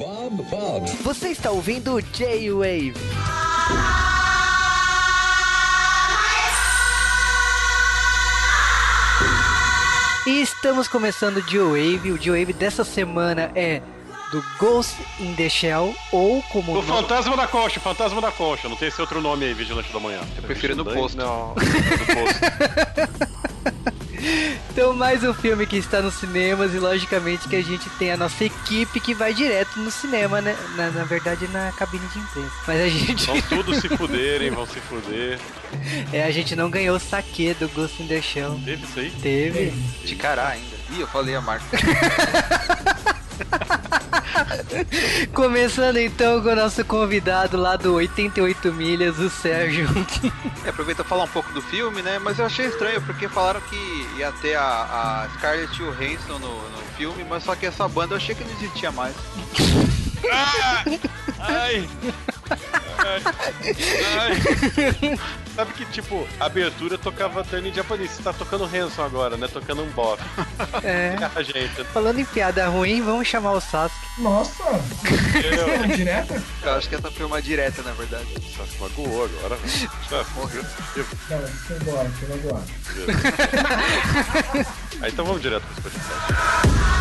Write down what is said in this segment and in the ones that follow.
Bob, Bob. Você está ouvindo o J-Wave. E estamos começando o J-Wave. O J-Wave dessa semana é do Ghost in the Shell, ou como... O Fantasma da o Fantasma da Concha. Não tem esse outro nome aí, Vigilante da Manhã. Eu prefiro no posto. Não, no posto. Então, mais um filme que está nos cinemas e, logicamente, que a gente tem a nossa equipe que vai direto no cinema, né? Na, na verdade, na cabine de imprensa. Mas a gente... Vão todos se fuderem, vão se fuder. É, a gente não ganhou o saque do Ghost in the Shell. Teve isso aí? Teve. De cará ainda. Ih, eu falei a marca. Começando então com o nosso convidado lá do 88 Milhas, o Sérgio. É, aproveita falar um pouco do filme, né? Mas eu achei estranho, porque falaram que ia ter a, a Scarlett Johansson no, no filme, mas só que essa banda eu achei que não existia mais. Ah! Ai! Ai! Ai! Sabe que, tipo, a abertura tocava Dani japonês. Você tá tocando Hanson agora, né? Tocando um bop. É. A gente. Falando em piada ruim, vamos chamar o Sasuke. Nossa! Eu, Direta? Eu acho que essa foi uma direta, na verdade. Só se magoou agora. Já morreu. Não, foi embora, foi embora. Ah, então vamos direto pro podcast. This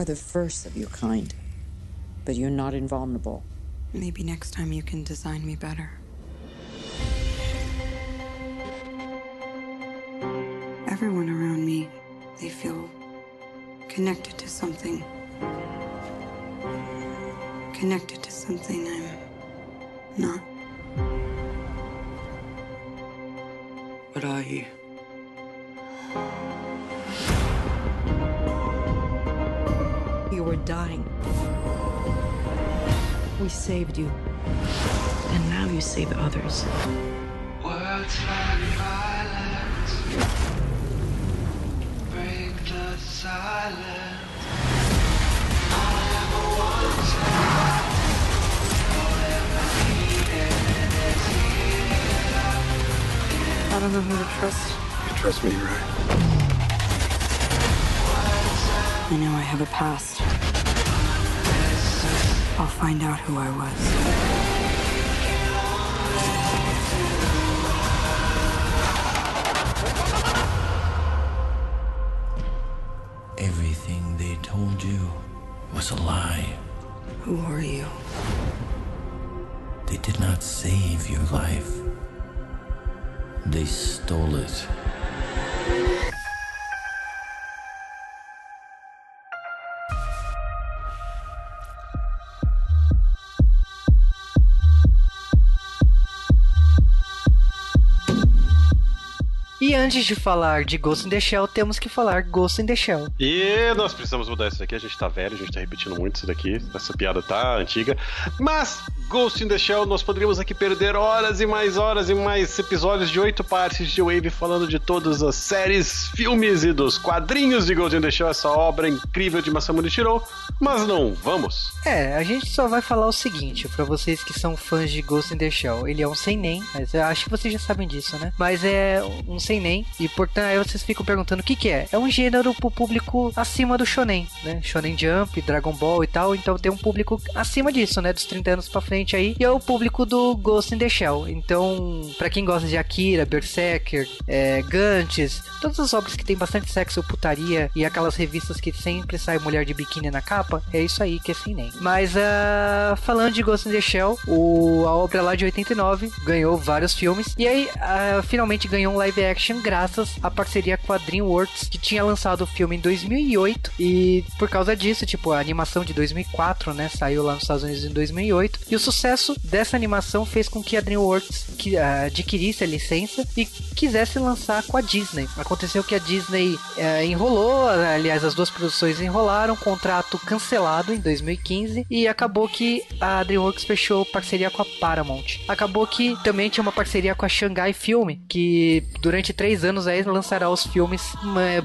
are the first of your kind, but you're not invulnerable. Maybe next time you can design me better. Everyone around me, they feel connected to something. Connected to something I'm you. And now you save others. I don't know who to trust. You trust me, right? I know I have a past. I'll find out who I was. Everything they told you was a lie. Who are you? They did not save your life. They stole it. Antes de falar de Ghost in the Shell, temos que falar Ghost in the Shell. E nós precisamos mudar isso daqui. A gente tá velho, a gente tá repetindo muito isso daqui. Essa piada tá antiga. Mas Ghost in the Shell, nós poderíamos aqui perder horas e mais horas e mais episódios de oito partes de Wave falando de todas as séries, filmes e dos quadrinhos de Ghost in the Shell, essa obra incrível de Masamune Shirou. Mas não vamos. É, a gente só vai falar o seguinte, pra vocês que são fãs de Ghost in the Shell. Ele é um seinen, mas eu acho que vocês já sabem disso, né? Mas é um seinen, e portanto aí vocês ficam perguntando o que que é. É um gênero pro público acima do shonen, né? Shonen Jump, Dragon Ball e tal, então tem um público acima disso, né? Dos 30 anos pra frente aí, e é o público do Ghost in the Shell. Então, pra quem gosta de Akira, Berserker, é, Gantz, todas as obras que tem bastante sexo, putaria e aquelas revistas que sempre sai mulher de biquíni na capa, é isso aí que é seinen. Mas ah, falando de Ghost in the Shell, o, a obra lá de 89 ganhou vários filmes e aí ah, finalmente ganhou um live action graças à parceria com a DreamWorks, que tinha lançado o filme em 2008 e por causa disso, tipo, a animação de 2004, né, saiu lá nos Estados Unidos em 2008 e o sucesso dessa animação fez com que a DreamWorks que, uh, adquirisse a licença e quisesse lançar com a Disney. Aconteceu que a Disney uh, enrolou, aliás, as duas produções enrolaram, contrato cancelado em 2015 e acabou que a DreamWorks fechou parceria com a Paramount. Acabou que também tinha uma parceria com a Shanghai Film, que durante três anos aí lançará os filmes,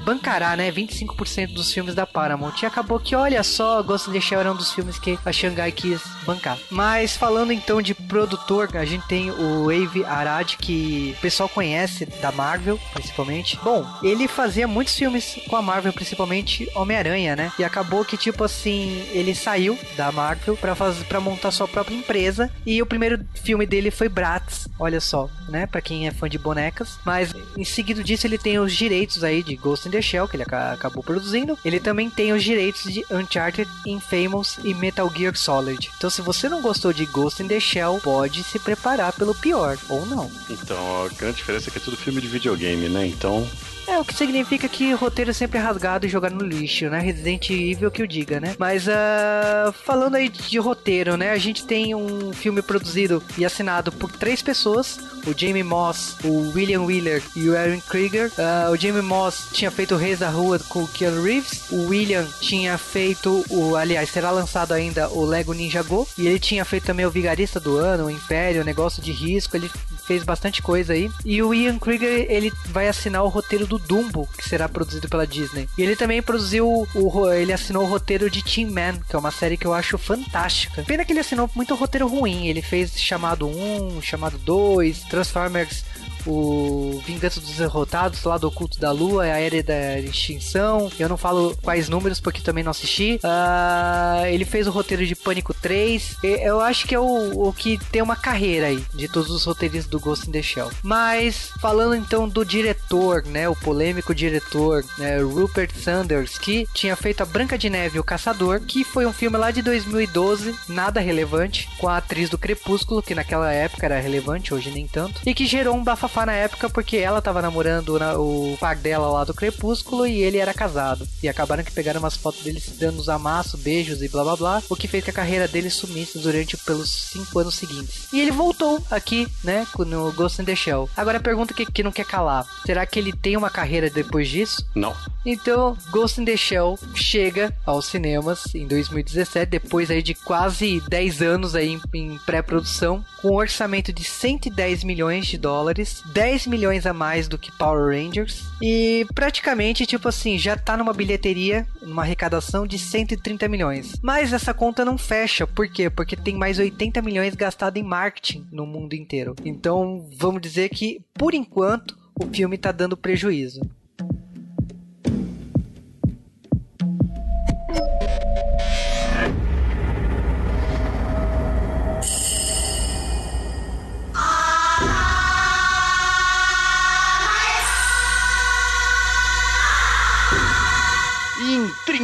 bancará, né, 25% dos filmes da Paramount. E acabou que, olha só, Ghost in the Shell era um dos filmes que a Shanghai quis bancar. Mas falando então de produtor, a gente tem o Avi Arad, que o pessoal conhece da Marvel, principalmente. Bom, ele fazia muitos filmes com a Marvel, principalmente Homem-Aranha, né? E acabou que, tipo assim, ele saiu da Marvel pra, fazer, pra montar sua própria empresa. E o primeiro filme dele foi Bratz, olha só, né? Pra quem é fã de bonecas. Mas em seguida disso, ele tem os direitos aí de Ghost in the Shell, que ele acabou produzindo. Ele também tem os direitos de Uncharted, Infamous e Metal Gear Solid. Então, se você não gostou de Ghost in the Shell, pode se preparar pelo pior, ou não. Então, a grande diferença é que é tudo filme de videogame, né? Então, é, o que significa que roteiro é sempre rasgado e jogado no lixo, né? Resident Evil que o diga, né? Mas uh, falando aí de roteiro, né? A gente tem um filme produzido e assinado por três pessoas: o Jamie Moss, o William Wheeler e o Aaron Krieger. Uh, o Jamie Moss tinha feito o Reis da Rua com o Keanu Reeves. O William tinha feito o. Aliás, será lançado ainda o Lego Ninja Go. E ele tinha feito também o Vigarista do Ano, o Império, o Negócio de Risco. Ele fez bastante coisa aí. E o Ian Krieger, ele vai assinar o roteiro do Dumbo, que será produzido pela Disney. E ele também produziu o ele assinou o roteiro de Team Man, que é uma série que eu acho fantástica. Pena que ele assinou muito roteiro ruim. Ele fez chamado 1, chamado 2, Transformers o Vingança dos Derrotados, lá do Oculto da Lua, a Era da Extinção. Eu não falo quais números porque também não assisti. Uh, ele fez o roteiro de Pânico 3. Eu acho que é o, o que tem uma carreira aí de todos os roteiristas do Ghost in the Shell. Mas falando então do diretor, né, o polêmico diretor, né, Rupert Sanders, que tinha feito a Branca de Neve e o Caçador, que foi um filme lá de 2012, nada relevante, com a atriz do Crepúsculo, que naquela época era relevante, hoje nem tanto, e que gerou um bafafá na época porque ela tava namorando na, o par dela lá do Crepúsculo e ele era casado. E acabaram que pegaram umas fotos deles se dando os amassos, beijos e blá blá blá, o que fez que a carreira dele sumisse durante pelos cinco anos seguintes. E ele voltou aqui, né, no Ghost in the Shell. Agora a pergunta que, que não quer calar: será que ele tem uma carreira depois disso? Não. Então, Ghost in the Shell chega aos cinemas em 2017, depois aí de quase 10 anos aí em, pré-produção, com um orçamento de 110 milhões de dólares, 10 milhões a mais do que Power Rangers e praticamente, tipo assim, já tá numa bilheteria, numa arrecadação de 130 milhões. Mas essa conta não fecha, por quê? Porque tem mais 80 milhões gastado em marketing no mundo inteiro. Então, vamos dizer que, por enquanto, o filme tá dando prejuízo.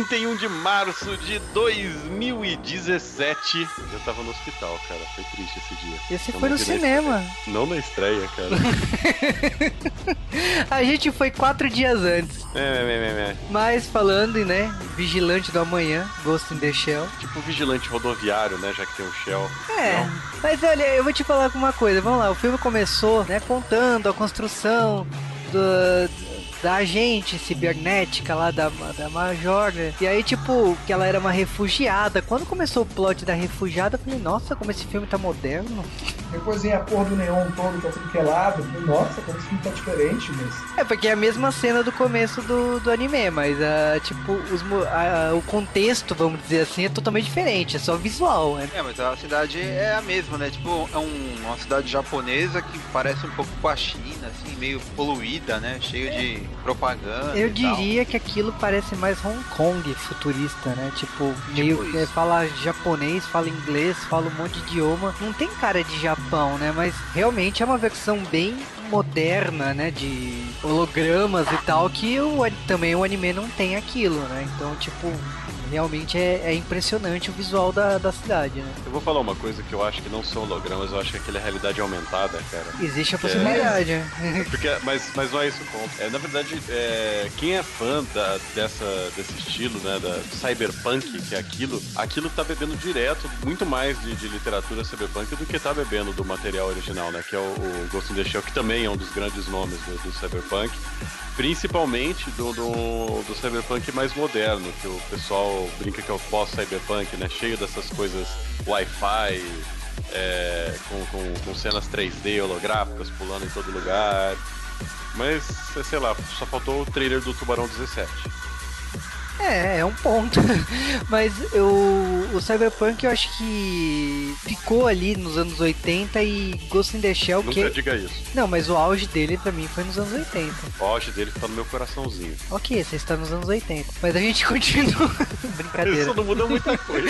31 de março de 2017. Eu tava no hospital, cara. Foi triste esse dia. Esse foi no cinema. Não na estreia, cara. a gente foi quatro dias antes. É, é, é, é. Mas falando, né? Vigilante do amanhã, Ghost in the Shell. Tipo vigilante rodoviário, né? Já que tem o Shell. É. Não? Mas olha, eu vou te falar uma coisa. Vamos lá, o filme começou, né? Contando a construção do da agente cibernética lá da, da Major, né? E aí, tipo, que ela era uma refugiada. Quando começou o plot da refugiada, eu falei, nossa, como esse filme tá moderno. Depois vem a porra do neon todo, tá tudo quelado. Nossa, como esse filme tá diferente, mas. É, porque é a mesma cena do começo do, do anime, mas uh, tipo, os, uh, o contexto, vamos dizer assim, é totalmente diferente, é só visual, né? É, mas a cidade é a mesma, né? Tipo, é um, uma cidade japonesa que parece um pouco com a China, assim, meio poluída, né? Cheio de propaganda. Eu diria que aquilo parece mais Hong Kong futurista, né? Tipo, tipo meio que fala japonês, fala inglês, fala um monte de idioma. Não tem cara de Japão, né? Mas realmente é uma versão bem moderna, né, de hologramas e tal, que o, também o anime não tem aquilo, né? Então, tipo, realmente é, é, impressionante o visual da, da cidade, né? Eu vou falar uma coisa que eu acho que não são hologramas, eu acho que aquele é realidade aumentada, cara. Existe a possibilidade, é... Porque, mas, mas não é isso o ponto. É, na verdade, é, quem é fã da, dessa, desse estilo, né, da cyberpunk, que é aquilo, aquilo tá bebendo direto muito mais de, de literatura cyberpunk do que tá bebendo do material original, né, que é o, o Ghost in the Shell, que também é um dos grandes nomes do, do cyberpunk principalmente do, do, do, cyberpunk mais moderno, que o pessoal brinca que é o pós-cyberpunk, né? Cheio dessas coisas Wi-Fi, é, com, com, com, cenas 3D holográficas pulando em todo lugar. Mas, sei lá, só faltou o trailer do Tubarão 17. É, é um ponto. Mas eu, o Cyberpunk eu acho que ficou ali nos anos 80 e Ghost in the Shell Nunca que... diga isso. Não, mas o auge dele pra mim foi nos anos 80. O auge dele tá no meu coraçãozinho. Ok, você está nos anos 80. Mas a gente continua. Brincadeira. Isso não muda muita coisa.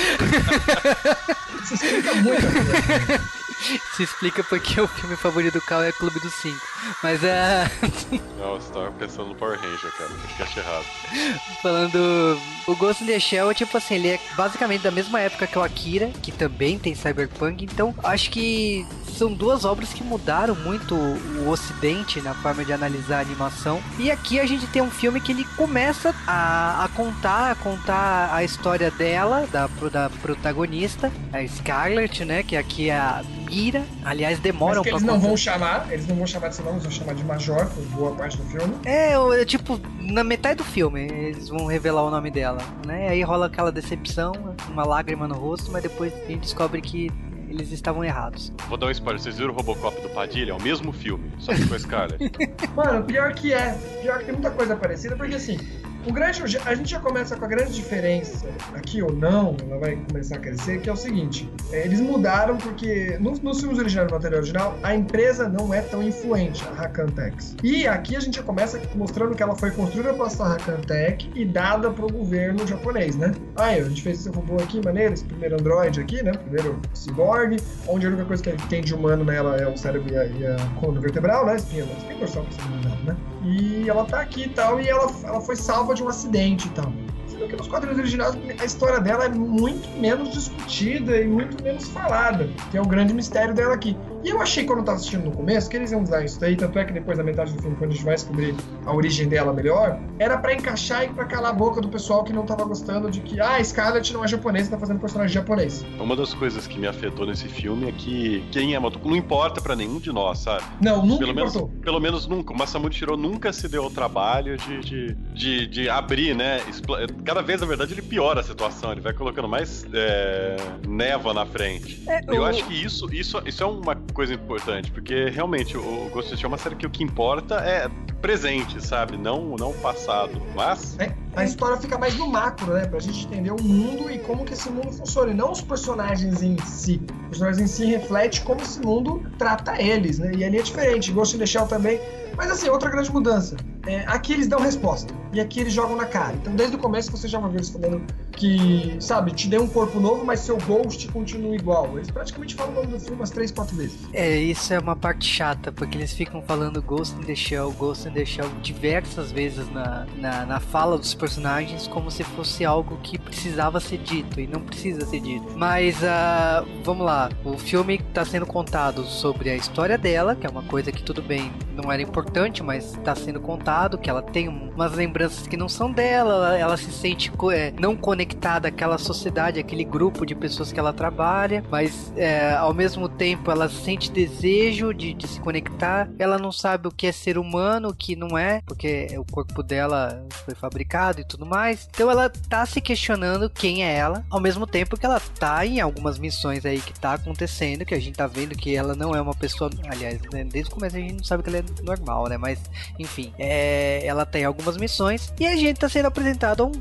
Isso explica muita coisa. Se explica porque o filme favorito do Cal é Clube dos Cinco. Mas é. Não, você tava pensando no Power Ranger, cara. Acho que errado. Falando. O Ghost in the Shell é tipo assim, ele é basicamente da mesma época que o Akira, que também tem Cyberpunk. Então, acho que são duas obras que mudaram muito o ocidente na forma de analisar a animação. E aqui a gente tem um filme que ele começa a, a contar, a contar a história dela, da, da protagonista, a Scarlett, né? Que aqui é a Ira. Aliás, demoram Mas que eles não vão chamar, eles não vão chamar de nome, vão chamar de Major por boa parte do filme. É, é, tipo, na metade do filme eles vão revelar o nome dela, né? Aí rola aquela decepção, uma lágrima no rosto, mas depois a gente descobre que eles estavam errados. Vou dar um spoiler, vocês viram o Robocop do Padilha? É o mesmo filme, só que com a Scarlett. Mano, pior que é. Pior que tem muita coisa parecida, porque assim, o grande, a gente já começa com a grande diferença, aqui ou não, ela vai começar a crescer, que é o seguinte: é, eles mudaram porque no, nos filmes originais do material original, a empresa não é tão influente, a Hakantex. E aqui a gente já começa mostrando que ela foi construída pela Hakantech e dada para o governo japonês, né? Aí, a gente fez esse robô aqui, maneiro, esse primeiro Android aqui, né? Primeiro cyborg, onde a única coisa que tem de humano nela é o cérebro e a, a coluna vertebral, né? Espinha, espinha dorsal, né? E ela tá aqui e tal, e ela, ela foi salva de um acidente e tal. Sendo que nos quadrinhos originais a história dela é muito menos discutida e muito menos falada, que é o grande mistério dela aqui. E eu achei quando eu tava assistindo no começo que eles iam usar isso daí, tanto é que depois da metade do filme, quando a gente vai descobrir a origem dela melhor, era para encaixar e pra calar a boca do pessoal que não tava gostando de que, ah, Scarlett não é japonesa, tá fazendo personagem japonês. Uma das coisas que me afetou nesse filme é que quem é Matuku não importa para nenhum de nós, sabe? Não, nunca pelo importou. Menos, pelo menos nunca. O Masamune Shiro nunca se deu o trabalho de, de, de, de abrir, né? Cada vez, na verdade, ele piora a situação, ele vai colocando mais é, neva na frente. É, eu o... acho que isso, isso, isso é uma coisa importante, porque realmente o Ghost of é uma série que o que importa é presente, sabe? Não não passado. Mas. É, a história fica mais no macro, né? Pra gente entender o mundo e como que esse mundo funciona. E não os personagens em si. Os personagens em si refletem como esse mundo trata eles, né? E ali é diferente. Ghost in the Shell também. Mas assim, outra grande mudança. É, aqui eles dão resposta. E aqui eles jogam na cara. Então desde o começo você já vai ver eles falando que, sabe, te deu um corpo novo, mas seu ghost continua igual. Eles praticamente falam o nome do filme umas três, quatro vezes. É, isso é uma parte chata, porque eles ficam falando Ghost in the Shell, Ghost in the Shell diversas vezes na, na, na fala dos personagens, como se fosse algo que precisava ser dito, e não precisa ser dito. Mas, uh, vamos lá, o filme está sendo contado sobre a história dela, que é uma coisa que tudo bem, não era importante, mas está sendo contado, que ela tem umas lembranças que não são dela, ela, se sente é, não conectada àquela sociedade, àquele grupo de pessoas que ela trabalha, mas é, ao mesmo tempo ela sente desejo de, de, se conectar, ela não sabe o que é ser humano, o que não é, porque o corpo dela foi fabricado e tudo mais. Então ela tá se questionando quem é ela, ao mesmo tempo que ela tá em algumas missões aí que tá acontecendo, que a gente tá vendo que ela não é uma pessoa, aliás, né, desde o começo a gente não sabe que ela é normal, né? Mas enfim, é, ela tem algumas missões e a gente tá sendo apresentado a um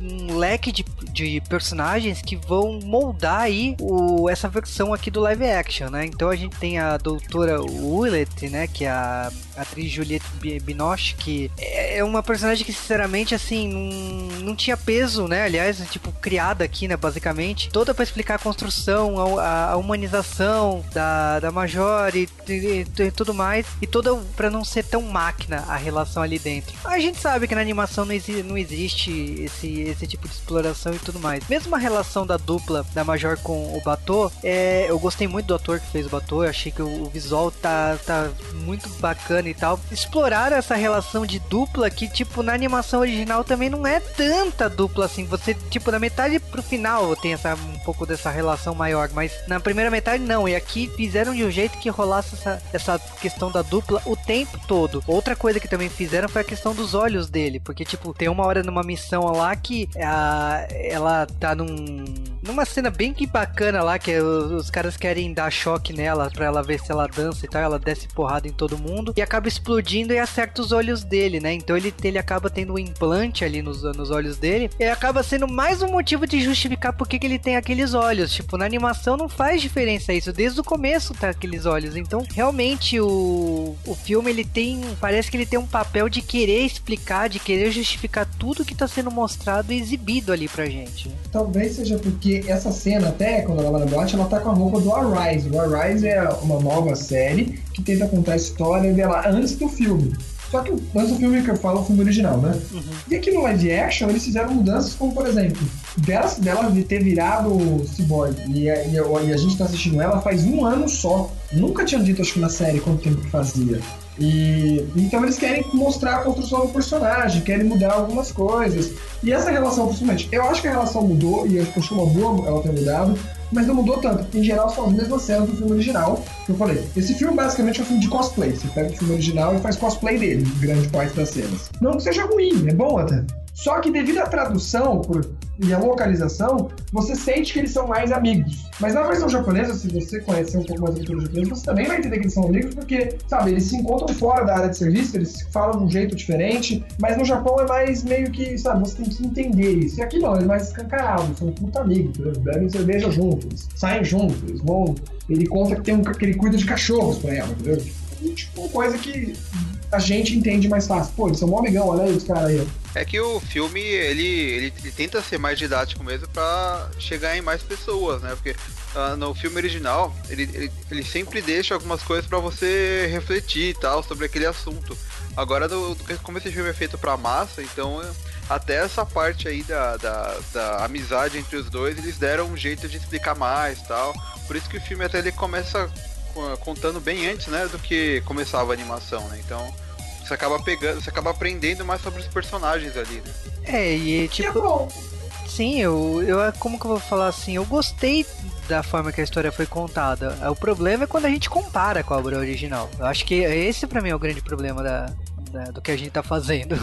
um leque de, de personagens que vão moldar aí o, essa versão aqui do live action, né? Então a gente tem a doutora Willett, né? Que é a atriz Juliette Binoche, que é, é uma personagem que, sinceramente, assim, não, não tinha peso, né? Aliás, tipo, criada aqui, né? Basicamente, toda para explicar a construção, a, a, humanização da, da Major e, e, e tudo mais, e toda para não ser tão máquina a relação ali dentro. A gente sabe que na animação não, exi não existe esse, esse tipo de exploração e tudo mais. Mesmo a relação da dupla da Major com o Batou, é, eu gostei muito do ator que fez o Batou, eu achei que o, visual tá, tá muito bacana e tal. Explorar essa relação de dupla que, tipo, na animação original também não é tanta dupla assim. Você, tipo, da metade pro final tem essa, um pouco dessa relação maior, mas na primeira metade não. E aqui fizeram de um jeito que rolasse essa, essa questão da dupla o tempo todo. Outra coisa que também fizeram foi a questão dos olhos dele, porque, tipo, tem uma hora numa missão lá que a, ela tá num numa cena bem que bacana lá, que os, os, caras querem dar choque nela pra ela ver se ela dança e tal, ela desce porrada em todo mundo e acaba explodindo e acerta os olhos dele, né? Então ele, ele acaba tendo um implante ali nos, nos olhos dele e acaba sendo mais um motivo de justificar por que, que ele tem aqueles olhos. Tipo, na animação não faz diferença isso, desde o começo tá aqueles olhos. Então, realmente o, o filme ele tem, parece que ele tem um papel de querer explicar, de querer justificar tudo que tá sendo mostrado e exibido ali pra gente. Talvez seja porque porque essa cena, até quando ela vai na boate, ela tá com a roupa do Arise. O Arise é uma nova série que tenta contar a história dela antes do filme. Só que antes do filme que eu falo, o filme original, né? Uhum. E aqui no live action, eles fizeram mudanças como, por exemplo, dela, dela ter virado cyborg e a, e, a, gente tá assistindo ela faz um ano só. Nunca tinham dito, acho que na série, quanto tempo que fazia. E então eles querem mostrar a construção do personagem, querem mudar algumas coisas. E essa relação, principalmente, eu acho que a relação mudou e eu acho uma boa ela ter mudado, mas não mudou tanto. Em geral, são as mesmas cenas do filme original que eu falei. Esse filme basicamente é um filme de cosplay. Você pega o filme original e faz cosplay dele, grande parte das cenas. Não que seja ruim, é bom até. Só que devido à tradução por, e à localização, você sente que eles são mais amigos. Mas na versão japonesa, se você conhecer um pouco mais da cultura japonesa, você também vai entender que eles são amigos, porque, sabe, eles se encontram fora da área de serviço, eles falam de um jeito diferente, mas no Japão é mais meio que, sabe, você tem que entender isso. E aqui não, é mais escancarado, são puta amigos, bebem cerveja juntos, saem juntos, vão. Ele conta que tem um que ele cuida de cachorros pra ela, entendeu? Tipo, coisa que a gente entende mais fácil. Pô, eles são um amigão, olha aí os caras aí. É que o filme, ele, ele, ele, tenta ser mais didático mesmo pra chegar em mais pessoas, né? Porque uh, no filme original, ele, ele, ele sempre deixa algumas coisas para você refletir e tal sobre aquele assunto. Agora, do, como esse filme é feito pra massa, então até essa parte aí da, da, da amizade entre os dois, eles deram um jeito de explicar mais tal. Por isso que o filme até ele começa contando bem antes, né, do que começava a animação, né? Então, você acaba pegando, você acaba aprendendo mais sobre os personagens ali, né? É, e tipo. Sim, eu, eu. Como que eu vou falar assim? Eu gostei da forma que a história foi contada. O problema é quando a gente compara com a obra original. Eu acho que esse para mim é o grande problema da, da, do que a gente tá fazendo.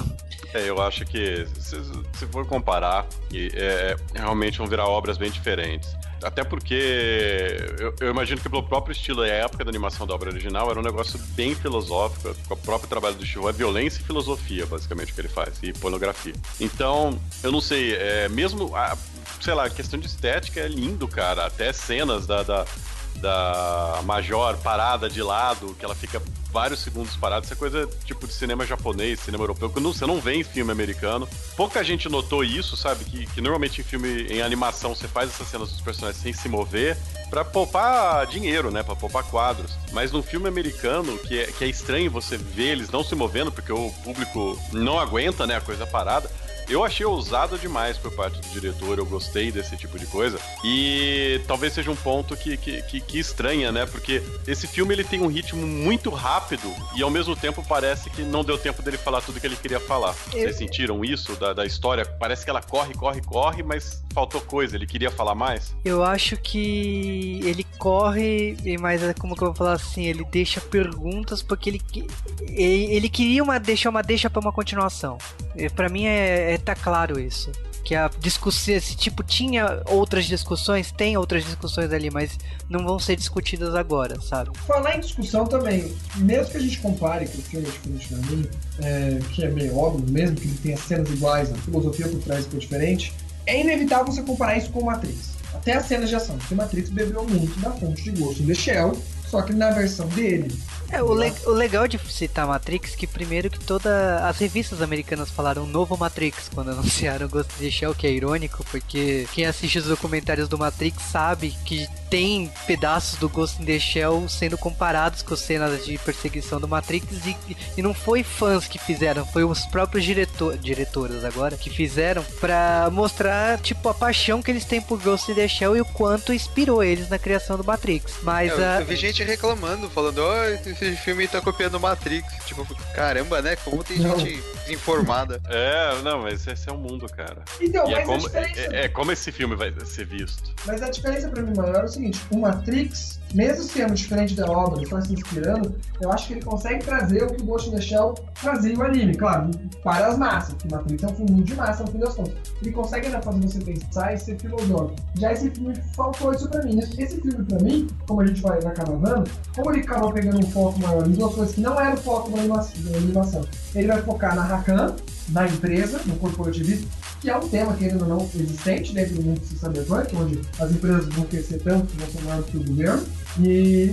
É, eu acho que se, se for comparar, é, realmente vão virar obras bem diferentes. Até porque eu, eu, imagino que pelo próprio estilo e época da animação da obra original era um negócio bem filosófico, o próprio trabalho do Chivo, é violência e filosofia, basicamente, o que ele faz, e pornografia. Então, eu não sei, é, mesmo, a, sei lá, a questão de estética é lindo, cara, até cenas da, da da Major parada de lado, que ela fica vários segundos parada. Isso é coisa tipo de cinema japonês, cinema europeu, que não, você não vê em filme americano. Pouca gente notou isso, sabe? Que, que normalmente em filme, em animação, você faz essas cenas dos personagens sem se mover para poupar dinheiro, né? Para poupar quadros. Mas no filme americano, que é, que é estranho você ver eles não se movendo, porque o público não aguenta, né? A coisa parada eu achei ousado demais por parte do diretor, eu gostei desse tipo de coisa. E talvez seja um ponto que, que, que, que estranha, né? Porque esse filme ele tem um ritmo muito rápido e ao mesmo tempo parece que não deu tempo dele falar tudo que ele queria falar. Eu... Vocês sentiram isso da, da história? Parece que ela corre, corre, corre, mas faltou coisa. Ele queria falar mais? Eu acho que ele corre, mas é como que eu vou falar assim, ele deixa perguntas porque ele, ele, ele queria uma deixa uma deixa para uma continuação. Para mim é, é tá claro isso. que a discussão, esse tipo tinha outras discussões, tem outras discussões ali, mas não vão ser discutidas agora, sabe? Falar em discussão também, mesmo que a gente compare que o filme é diferente é, que é meio óbvio, mesmo que ele tenha cenas iguais, a filosofia por trás foi diferente, é inevitável você comparar isso com Matrix. Até as cenas de ação, porque Matrix bebeu muito da fonte de Ghost in the Shell, só que na versão dele. É, o, le o legal de citar Matrix que primeiro que todas as revistas americanas falaram novo Matrix quando anunciaram Ghost in the Shell, que é irônico, porque quem assiste os documentários do Matrix sabe que tem pedaços do Ghost in the Shell sendo comparados com cenas de perseguição do Matrix e, e não foi fãs que fizeram, foi os próprios diretor, diretoras agora que fizeram para mostrar tipo a paixão que eles têm por Ghost in the Shell e o quanto inspirou eles na criação do Matrix. Mas É, eu, a- eu vi gente reclamando, falando, ó, esse filme tá copiando Matrix. Tipo, caramba, né? Como tem Não. gente desinformada. É, não, mas esse é o mundo, cara. Então, E é mas, a como, diferença, é, é como esse filme vai ser visto. mas a diferença pra mim maior é o seguinte: o Matrix, mesmo sendo diferente da obra, só se inspirando, eu acho que ele consegue trazer o que o Ghost in the Shell trazia o anime. Claro, para as massas, porque Matrix é um filme de massa no fim das contas. Ele consegue ainda fazer você pensar e ser filosófico. Já esse filme faltou isso pra mim. Esse filme, pra mim, como a gente vai, vai acabar vendo, como ele acabou pegando um foco maior em duas coisas que não era o foco da animação. Ele vai focar na Rakan, na empresa, no corporativismo, que é um tema, querendo ou não, existente dentro do mundo cyberpunk, onde as empresas vão crescer tanto que vão ser maiores que o governo. E,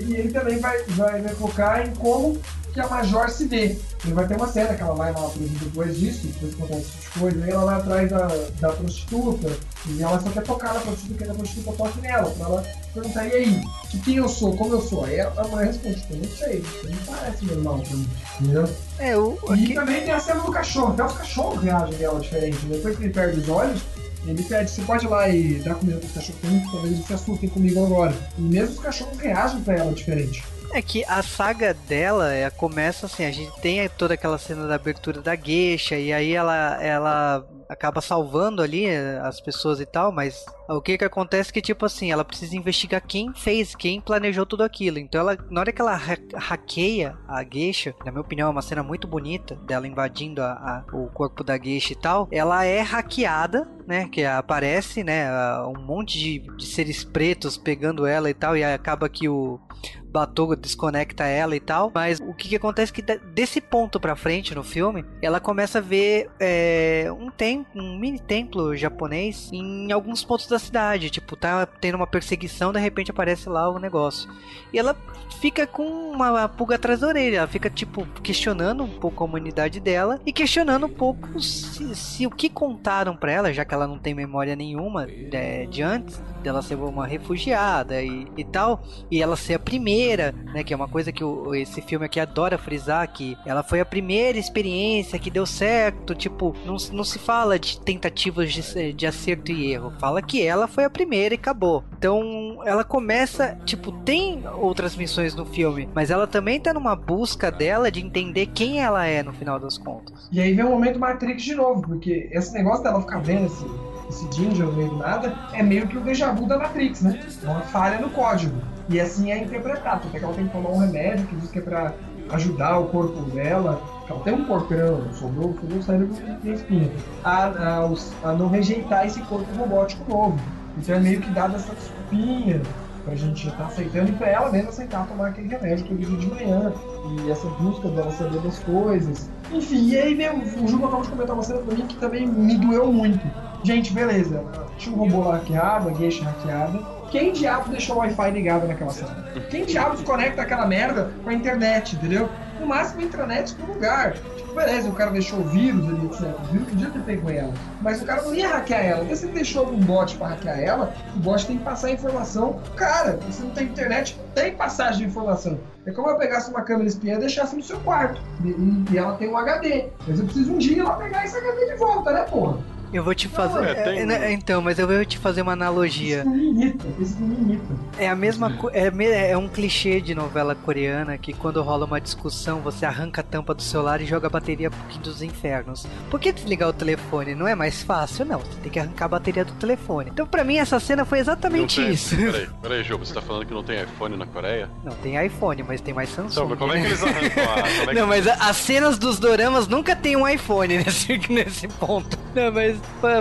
e ele também vai, vai, vai focar em como que a Major se vê. Ele vai ter uma cena que ela vai lá, por exemplo, depois disso, depois que acontece esse tipo de coisa, aí ela vai atrás da, da prostituta, e ela só quer tocar na prostituta, que a prostituta toque nela, pra ela perguntar, e aí, que quem eu sou, como eu sou? Aí a mulher responde, tipo, eu não sei, isso não parece normal pra mim, entendeu? é o E também tem a cena do cachorro, até os cachorros reagem dela diferente. Depois que ele perde os olhos, ele pede, você pode ir lá e dar comida pros cachorros, tem, talvez eles se assustem comigo agora. E mesmo os cachorros reagem pra ela diferente. É que a saga dela é, começa assim, a gente tem toda aquela cena da abertura da gueixa e aí ela, ela acaba salvando ali eh, as pessoas e tal, mas o que que acontece é que tipo assim, ela precisa investigar quem fez, quem planejou tudo aquilo. Então ela, na hora que ela ha- hackeia a gueixa, na minha opinião é uma cena muito bonita dela invadindo a- a- o corpo da gueixa e tal, ela é hackeada, né, que aparece, né, um monte de, de seres pretos pegando ela e tal e acaba que o Batoga desconecta ela e tal, mas o que, que acontece é que desse ponto pra frente no filme, ela começa a ver é, um um mini templo japonês em alguns pontos da cidade, tipo, tá tendo uma perseguição, de repente aparece lá o negócio. E ela fica com uma pulga atrás da orelha, ela fica tipo questionando um pouco a humanidade dela e questionando um pouco se, se o que contaram pra ela, já que ela não tem memória nenhuma é, de antes dela ser uma refugiada e, e tal, e ela ser a primeira, né? Que é uma coisa que o, esse filme aqui adora frisar, que ela foi a primeira experiência que deu certo, tipo, não, não se fala de tentativas de, de acerto e erro, fala que ela foi a primeira e acabou. Então ela começa, tipo, tem outras missões no filme, mas ela também tá numa busca dela de entender quem ela é no final das contas. E aí vem o momento Matrix de novo, porque esse negócio dela ficar vendo esse, esse Ginger meio do nada é meio que o déjà vu da Matrix, né? É uma falha no código. E assim é interpretado, até que ela tem que tomar um remédio que diz que é pra ajudar o corpo dela. Tem um corpão, sobrou, sobrou o cérebro que tem espinha. A, a, a não rejeitar esse corpo robótico novo. Então é meio que dada essa desculpinha pra gente estar aceitando e pra ela mesma aceitar tomar aquele remédio todo dia de manhã. E essa busca dela saber das coisas. Enfim, e aí veio o Ju acabou de comentar uma cena pra mim que também me doeu muito. Gente, beleza, tinha um robô hackeado, a geisha hackeada. Quem diabo deixou o Wi-Fi ligado naquela sala? Quem diabo desconecta aquela merda com a internet, entendeu? No máximo intranet no lugar. Tipo, beleza, o cara deixou o vírus ali, etc. O vírus podia ter pego ela. Mas o cara não ia hackear ela. E se ele deixou algum bot pra hackear ela, o bot tem que passar a informação. Cara, se não tem internet, tem passagem de informação. É como eu pegasse uma câmera espiã e deixasse no seu quarto. E- e ela tem um HD. Mas eu preciso um dia ir lá pegar esse HD de volta, né, porra? Eu vou te fazer. é, tem- é, né, então, mas eu vou te fazer uma analogia. Isso me. Isso me. É a mesma co- é, me- é um clichê de novela coreana que quando rola uma discussão você arranca a tampa do celular e joga a bateria pro quinto dos infernos. Por que desligar o telefone? Não é mais fácil? Não, você tem que arrancar a bateria do telefone. Então pra mim essa cena foi Não exatamente tem- isso. Peraí, peraí, Ju, você tá falando que não tem iPhone na Coreia? Não tem iPhone, mas tem mais Samsung. Então, mas como é que né? eles arrancam a. É que... Não, mas as cenas dos doramas nunca tem um iPhone nesse, nesse ponto. Não, mas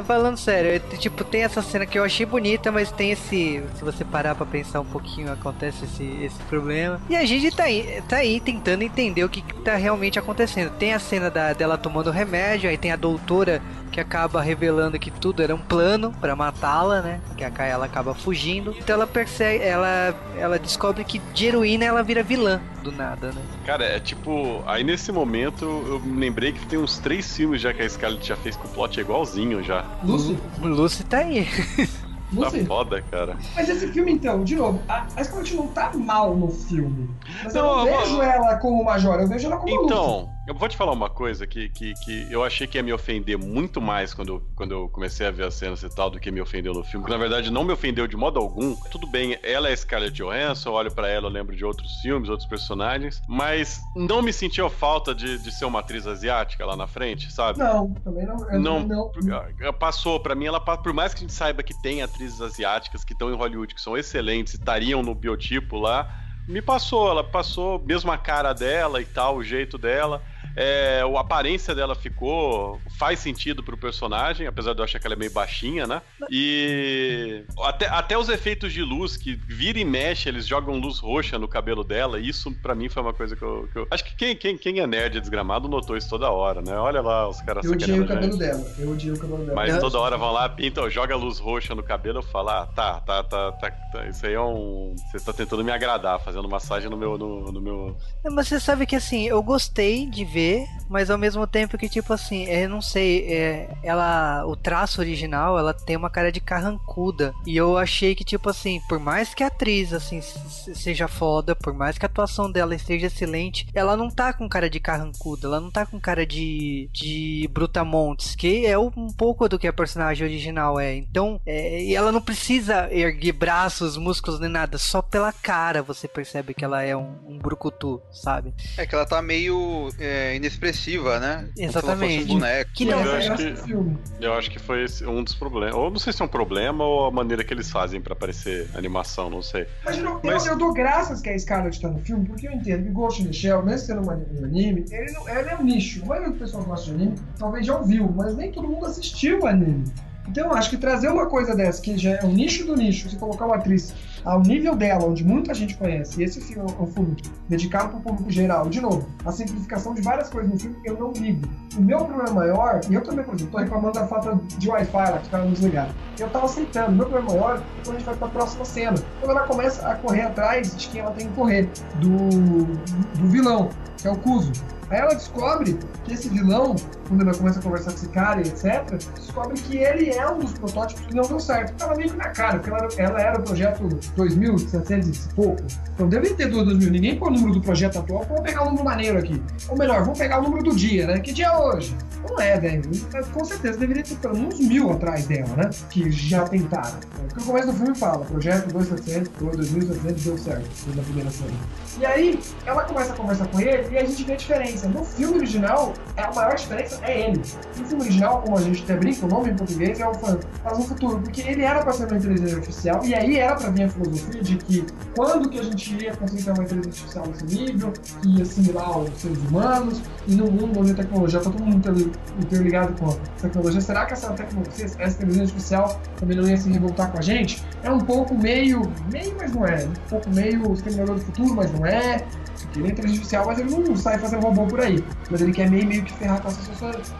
falando sério, é, tipo, tem essa cena que eu achei bonita, mas tem esse. Se você parar pra pensar um pouquinho, acontece esse, esse problema. E a gente tá aí, tá aí tentando entender o que, que tá realmente acontecendo. Tem a cena da, dela tomando remédio, aí tem a doutora que acaba revelando que tudo era um plano pra matá-la, né? Que a Kai ela acaba fugindo. Então ela percebe, ela, ela descobre que de heroína ela vira vilã do nada, né? Cara, é tipo. Aí nesse momento eu me lembrei que tem uns três filmes já que a Scarlett já fez com o plot igualzinho já. Lucy? O Lucy tá aí. Tá foda, cara. Mas esse filme, então, de novo, a, a Scarlett não tá mal no filme. Mas eu Não, não eu- vejo ela como Major, eu vejo ela como Lucy. Então, eu vou te falar uma coisa que, que, que eu achei que ia me ofender muito mais quando, eu- quando eu comecei a ver as cenas e tal do que me ofendeu no filme. Que na verdade não me ofendeu de modo algum. Tudo bem, ela é Scarlett Johansson, eu olho pra ela, eu lembro de outros filmes, outros personagens. Mas não me sentiu falta de, de ser uma atriz asiática lá na frente, sabe? Não, também não. Não, não. ah, passou pra mim, ela por mais que a gente saiba que tem atrizes asiáticas que estão em Hollywood que são excelentes e estariam no biotipo lá, me passou, ela passou mesmo a cara dela e tal, o jeito dela. É, a aparência dela ficou. faz sentido pro personagem, apesar de eu achar que ela é meio baixinha, né? E. Até, até os efeitos de luz, que vira e mexe, eles jogam luz roxa no cabelo dela, isso pra mim foi uma coisa que eu. que eu- acho que quem, quem, quem é nerd desgramado notou isso toda hora, né? Olha lá os caras Eu odiei o a gente. cabelo dela. Eu odiei o cabelo dela. Mas toda hora vão lá, pintam, joga luz roxa no cabelo, eu falo, ah, tá, tá, tá, tá, tá, isso aí é um. Você tá tentando me agradar, fazendo massagem no meu. No, no meu... Mas você sabe que assim, eu gostei de ver, ver mas ao mesmo tempo que, tipo assim, eu não sei, é, ela. O traço original, ela tem uma cara de carrancuda. E eu achei que, tipo assim, por mais que a atriz, assim, se- seja foda, por mais que a atuação dela esteja excelente, ela não tá com cara de carrancuda, ela não tá com cara de. de Brutamontes, que é um pouco do que a personagem original é. Então, é, e ela não precisa erguer braços, músculos nem nada, só pela cara você percebe que ela é um, um brucutu, sabe? É que ela tá meio é, inexpressiva, né? Como se ela fosse Exatamente. boneco. Que não- Eu é acho que-. Eu acho que foi um dos problemas. Ou não sei se é um problema ou a maneira que eles fazem pra parecer animação, não sei. Mas, eu, Mas- eu, eu dou graças que a Scarlett tá no filme, porque eu entendo que Ghost in the Shell, mesmo sendo um anime- ele, não, ele é um nicho. A maioria do pessoal que gosta de anime talvez já ouviu, mas nem todo mundo assistiu o anime. Então eu acho que trazer uma coisa dessa, que já é um nicho do nicho, você colocar uma atriz ao nível dela, onde muita gente conhece, esse filme é um filme dedicado para o público geral, de novo, a simplificação de várias coisas no filme, eu não ligo. O meu problema maior, e eu também, por exemplo, tô reclamando da falta de Wi-Fi lá, que não desligaram. Eu tava aceitando. O meu problema maior é quando a gente vai pra próxima cena. Quando ela começa a correr atrás de quem ela tem que correr, do, do vilão, que é o Kuzo. Aí ela descobre que esse vilão, quando ela começa a conversar com esse cara e etc., descobre que ele é um dos protótipos que não deu certo. Tava meio que na cara, porque ela era, ela era o projeto 2700 e pouco. Então deve ter 2000. Ninguém põe o número do projeto atual, vamos pegar um número maneiro aqui. Ou melhor, vamos pegar o número do dia, né? Que dia é hoje? Não é, velho. Com certeza deveria ter pelo menos mil atrás dela, né? Que já tentaram. Porque o começo do filme fala, projeto 2700 ou 2700 deu certo, na primeira cena. E aí, ela começa a conversar com ele e a gente vê a diferença. No filme original, a maior diferença é ele. No filme original, como a gente até brinca, o nome em português é o Fã, Faz no Futuro, porque ele era para ser uma inteligência artificial, e aí era para vir a filosofia de que quando que a gente ia conseguir ter uma inteligência artificial nesse nível, que ia assimilar os seres humanos, e num mundo onde a tecnologia está todo mundo interli- interligado com a tecnologia, será que essa tecnologia, essa inteligência artificial também não ia se revoltar com a gente? É um pouco meio, meio, mas não é, um pouco meio Exterminador do Futuro, mas não é, ele é inteligência artificial, mas ele não sai fazendo robô por aí. Mas ele quer meio, meio que ferrar com essa,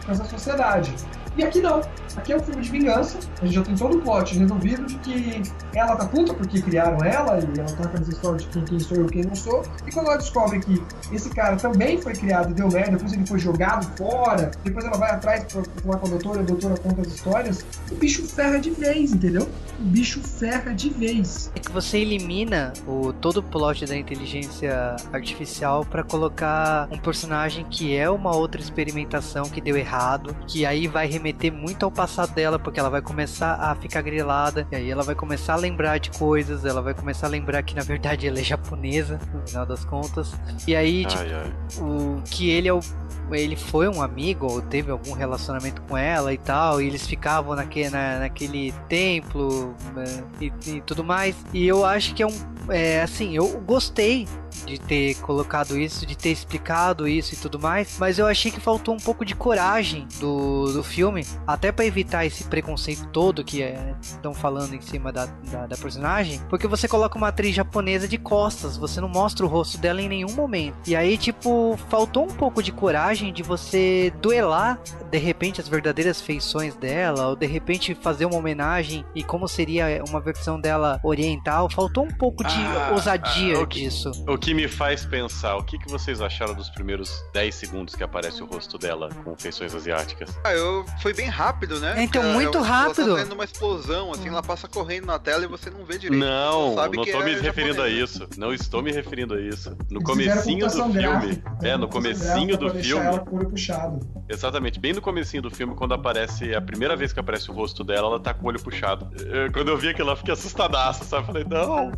com essa sociedade. E aqui não. Aqui é um filme de vingança. A gente já tem todo o plot resolvido de que ela tá puta porque criaram ela e ela tá com essa história de quem, quem sou eu, quem não sou. E quando ela descobre que esse cara também foi criado e deu merda, depois ele foi jogado fora, depois ela vai atrás pra falar com a doutora, a doutora conta as histórias, o bicho ferra de vez, entendeu? O bicho ferra de vez. É que você elimina o, todo o plot da inteligência artificial pra colocar um personagem que é uma outra experimentação que deu errado, que aí vai remeter muito ao passado dela, porque ela vai começar a ficar grilada, e aí ela vai começar a lembrar de coisas, ela vai começar a lembrar que na verdade ela é japonesa, no final das contas. E aí, tipo, Ai, ai. o que ele é o ele foi um amigo ou teve algum relacionamento com ela e tal, e eles ficavam naque, na, naquele templo né, e, e tudo mais. E eu acho que é um é, assim, eu gostei de ter colocado isso, de ter explicado isso e tudo mais, mas eu achei que faltou um pouco de coragem do, do filme, até para evitar esse preconceito todo que estão é, falando em cima da, da, da, personagem, porque você coloca uma atriz japonesa de costas, você não mostra o rosto dela em nenhum momento. E aí, tipo, faltou um pouco de coragem de você duelar, de repente, as verdadeiras feições dela, ou de repente fazer uma homenagem e como seria uma versão dela oriental. Faltou um pouco de ah, ousadia ah, o que, disso. O que me faz pensar, o que, que vocês acharam dos primeiros 10 segundos que aparece o rosto dela com feições asiáticas? Ah, eu... foi bem rápido, né? Então, muito rápido. Ela tá uma explosão, assim, ela passa correndo na tela e você não vê direito. Não, não estou me é referindo a isso. Não estou me referindo a isso. No Eles comecinho do filme. Gráfica, é, no comecinho do filme. Exatamente, bem no comecinho do filme, quando aparece a primeira vez que aparece o rosto dela, ela tá com o olho puxado. Eu, quando eu vi aquilo, eu fiquei assustadaço, sabe? Falei, não.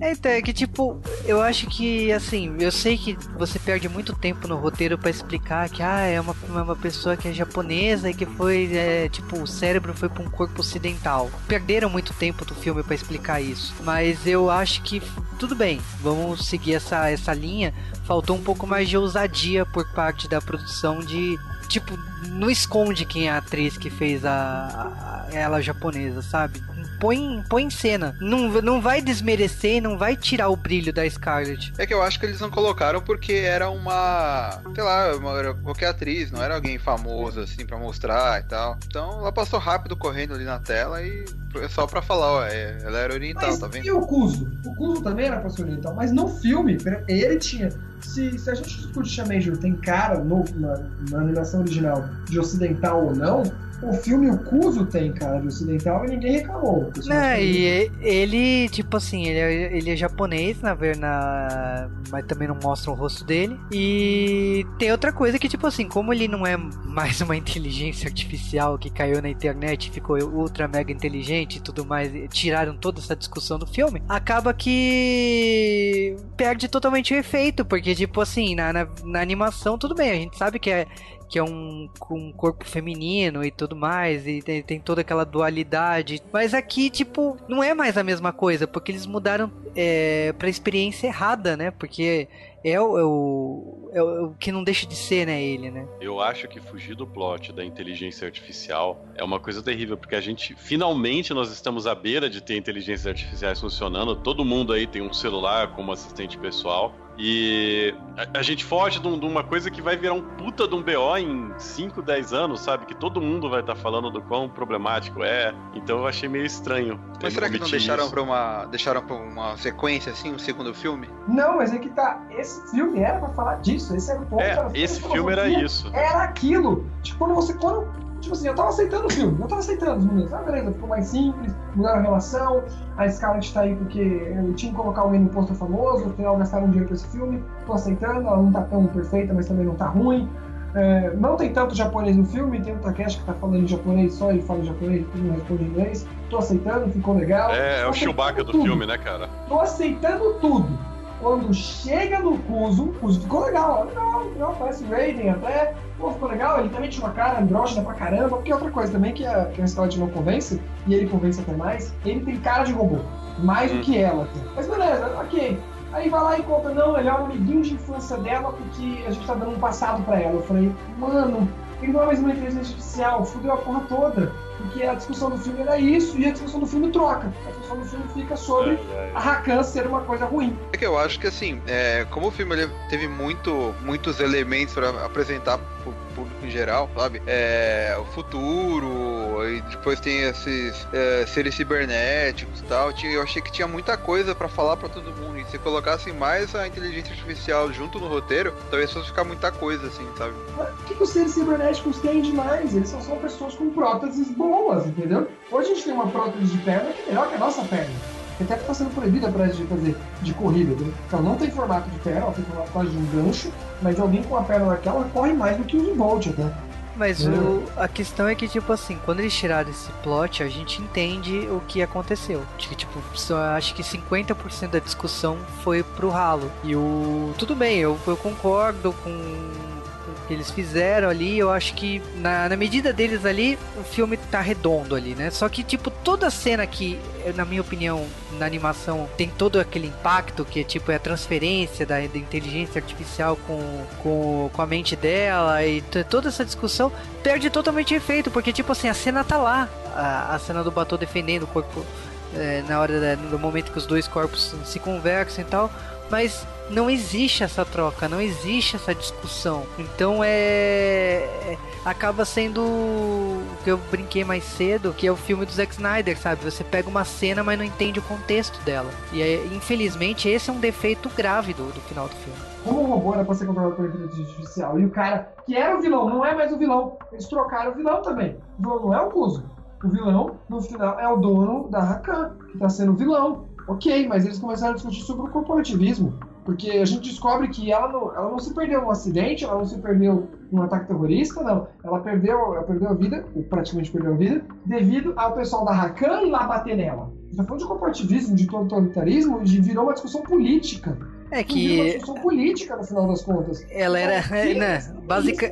É, então, é que tipo, eu acho que, assim, eu sei que você perde muito tempo no roteiro para explicar que, ah, é uma, uma pessoa que é japonesa e que foi, é, tipo, o cérebro foi pra um corpo ocidental. Perderam muito tempo do filme para explicar isso. Mas eu acho que, tudo bem, vamos seguir essa, essa linha. Faltou um pouco mais de ousadia por parte da produção de tipo, não esconde quem é a atriz que fez a, a ela japonesa, sabe? Põe, põe em cena. Não, não vai desmerecer, não vai tirar o brilho da Scarlett. É que eu acho que eles não colocaram porque era uma, sei lá, uma, qualquer atriz, não era alguém famoso assim para mostrar e tal. Então ela passou rápido correndo ali na tela e é só pra falar, ó, é, ela era oriental, mas tá vendo? E o Kuzo? O Kuzo também era pra ser oriental, mas no filme, ele tinha. Se, se a gente discute Shamejo tem cara no, na, na animação original de ocidental ou não, o filme O Cuso tem cara de ocidental e ninguém reclamou. Não, e ele, tipo assim, ele é, ele é japonês, na verdade, mas também não mostra o rosto dele. E tem outra coisa que, tipo assim, como ele não é mais uma inteligência artificial que caiu na internet e ficou ultra mega inteligente e tudo mais, tiraram toda essa discussão do filme, acaba que perde totalmente o efeito, porque, tipo assim, na, na, na animação, tudo bem, a gente sabe que é que é um, um corpo feminino e tudo mais, e tem, tem, toda aquela dualidade. Mas aqui, tipo, não é mais a mesma coisa, porque eles mudaram é, pra experiência errada, né? Porque é o, é o, é o, que não deixa de ser, né, ele, né? Eu acho que fugir do plot da inteligência artificial é uma coisa terrível, porque a gente, finalmente, nós estamos à beira de ter inteligências artificiais funcionando, todo mundo aí tem um celular como assistente pessoal, e a, a gente foge de, um, de, uma coisa que vai virar um puta de um BO em 5, 10 anos, sabe? Que todo mundo vai estar tá falando do quão problemático é. Então eu achei meio estranho. Mas será que não deixaram pra, uma, deixaram pra uma sequência, assim, um segundo filme? Não, mas é que tá. Esse filme era pra falar disso. Esse era o ponto. É, esse filme era isso. Era aquilo. Tipo, quando você. Quando Tipo assim, eu tava aceitando o filme, eu tava aceitando os meninos. Ah, beleza, ficou mais simples, mudaram a relação. A Scarlett tá aí porque eu tinha que colocar alguém no posto famoso, afinal gastaram dinheiro com esse filme. Tô aceitando, ela não tá tão perfeita, mas também não tá ruim. É, não tem tanto japonês no filme, tem o Takeshi que tá falando em japonês, só ele fala em japonês, não responde em inglês. Tô aceitando, ficou legal. É, é o Chewbacca do filme, né, cara? Tô aceitando tudo. Quando chega no Kuzo, o Kuzo ficou legal, legal, legal, parece Raiden até, pô, ficou legal, ele também tinha uma cara andrógena pra caramba, porque outra coisa também que a, que a Scarlett não convence, e ele convence até mais, ele tem cara de robô, mais do que ela. Mas beleza, ok. Aí vai lá e conta, não, ele é um amiguinho de infância dela porque a gente tá dando um passado pra ela. Eu falei, mano, ele não é mais uma inteligência artificial, fudeu a porra toda. Porque a discussão do filme era isso e a discussão do filme troca. A discussão do filme fica sobre é, é. a Rakan ser uma coisa ruim. É que eu acho que assim, é, como o filme teve muito, muitos elementos para apresentar pro público em geral, sabe? É, o futuro, e depois tem esses é, seres cibernéticos e tal. Eu achei que tinha muita coisa para falar para todo mundo. E se colocasse mais a inteligência artificial junto no roteiro, talvez fosse ficar muita coisa, assim, sabe? O que, que os seres cibernéticos têm demais? Eles são só pessoas com próteses boas, entendeu? Hoje a gente tem uma prótese de perna que é melhor que a nossa perna. Que até está sendo proibida para de fazer de corrida. Entendeu? Então não tem formato de perna, ela tem formato quase de um gancho, mas alguém com a perna daquela corre mais do que o Bolt até. Mas o, a questão é que, tipo assim, quando eles tiraram esse plot, a gente entende o que aconteceu. Que, tipo, acho que 50% da discussão foi pro ralo. E o. Tudo bem, eu, eu concordo com que eles fizeram ali, eu acho que na, na medida deles ali, o filme tá redondo ali, né? Só que, tipo, toda cena que, na minha opinião, na animação tem todo aquele impacto que, tipo, é a transferência da, da inteligência artificial com, com, com a mente dela e toda essa discussão perde totalmente efeito, porque, tipo assim, a cena tá lá, a, a cena do Batou defendendo o corpo é, na hora da, no momento que os dois corpos se conversam e tal, mas não existe essa troca, não existe essa discussão. Então é, é acaba sendo o que eu brinquei mais cedo, que é o filme do Zack Snyder, sabe? Você pega uma cena, mas não entende o contexto dela. E é, infelizmente esse é um defeito grave do, do final do filme. Como o robô era pra ser controlado por inteligência artificial e o cara que era o vilão não é mais o vilão, eles trocaram o vilão também. O vilão não é o Cuso. O vilão, no final, é o dono da Rakan, que tá sendo o vilão. Ok, mas eles começaram a discutir sobre o corporativismo. Porque a gente descobre que ela não, ela não se perdeu num acidente, ela não se perdeu num ataque terrorista, não. Ela perdeu, ela perdeu a vida, ou praticamente perdeu a vida, devido ao pessoal da Rakan ir lá bater nela. Já falando de corporativismo, de totalitarismo, e virou uma discussão política. É que. Uma discussão política, no final das contas. Ela era. Né, básica.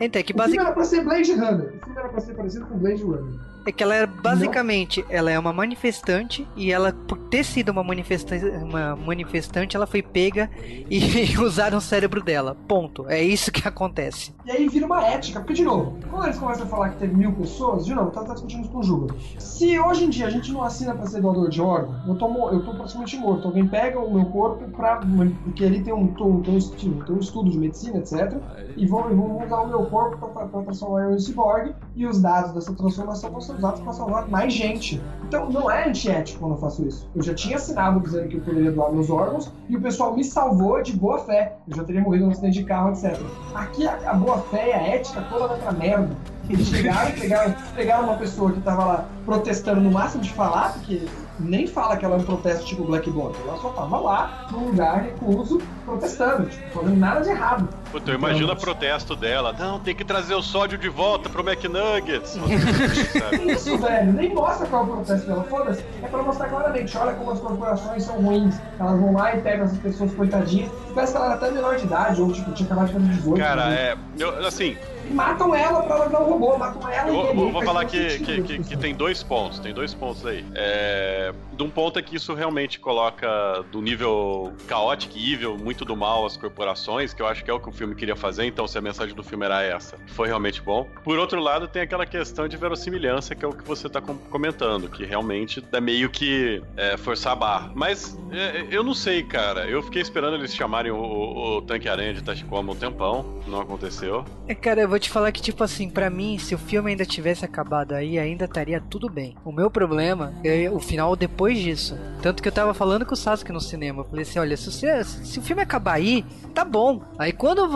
Então, é que basic... O filme era pra ser Blade Runner. O filme era pra ser parecido com Blade Runner. É que ela é basicamente, Não. ela é uma manifestante e ela, por ter sido uma manifestante, uma manifestante, ela foi pega e usaram o cérebro dela. Ponto. É isso que acontece. E aí vira uma ética, porque de novo, quando eles começam a falar que teve mil pessoas, de novo, tá, tá discutindo isso com o Juba. Se hoje em dia a gente não assina pra ser doador de órgão, eu tô, eu tô praticamente morto. Alguém pega o meu corpo pra. Porque ele tem um, um, tem um, tem um estudo de medicina, etc. E vão, vão usar o meu corpo pra, pra transformar em um cyborg e os dados dessa transformação vão ser usados para salvar mais gente. Então não é antiético quando eu faço isso. Eu já tinha assinado dizendo que eu poderia doar meus órgãos e o pessoal me salvou de boa fé. Eu já teria morrido num acidente de carro, etc. Aqui a, a boa fé e a ética toda vai pra merda. Eles chegaram e pegaram, pegaram uma pessoa que tava lá protestando no máximo de falar, porque nem fala que ela é um protesto tipo Black Bloc. Ela só tava lá, num lugar recluso, protestando, tipo, fazendo nada de errado. Puta, eu imagino o protesto dela. Não, tem que trazer o sódio de volta pro McNuggets. Isso, velho. Nem mostra qual é o protesto dela. Foda-se. É pra mostrar claramente. Olha como as corporações são ruins. Elas vão lá e pegam essas pessoas coitadinhas. Parece que ela era até menor de idade, ou tipo, tinha acabado de fazer 18. Cara, né? é. Eu, assim, e matam ela pra ela virar um robô, matam ela eu, e vou, vou falar que, que, que, que, tem dois pontos, tem dois pontos aí. É, de um ponto é que isso realmente coloca do nível caótico e evil, muito do mal as corporações, que eu acho que é o que o filme queria fazer, então se a mensagem do filme era essa, foi realmente bom. Por outro lado, tem aquela questão de verossimilhança, que é o que você tá comentando, que realmente é meio que é, forçar a barra. Mas é, eu não sei, cara, eu fiquei esperando eles chamarem o, o, o Tanque Aranha de Tachikoma um tempão, não aconteceu. É, cara, eu vou te falar que, tipo assim, para mim, se o filme ainda tivesse acabado aí, ainda estaria tudo bem. O meu problema é o final depois disso. Tanto que eu tava falando com o Sasuke no cinema. Eu falei assim: olha, se, você, se o filme acabar aí, tá bom. Aí quando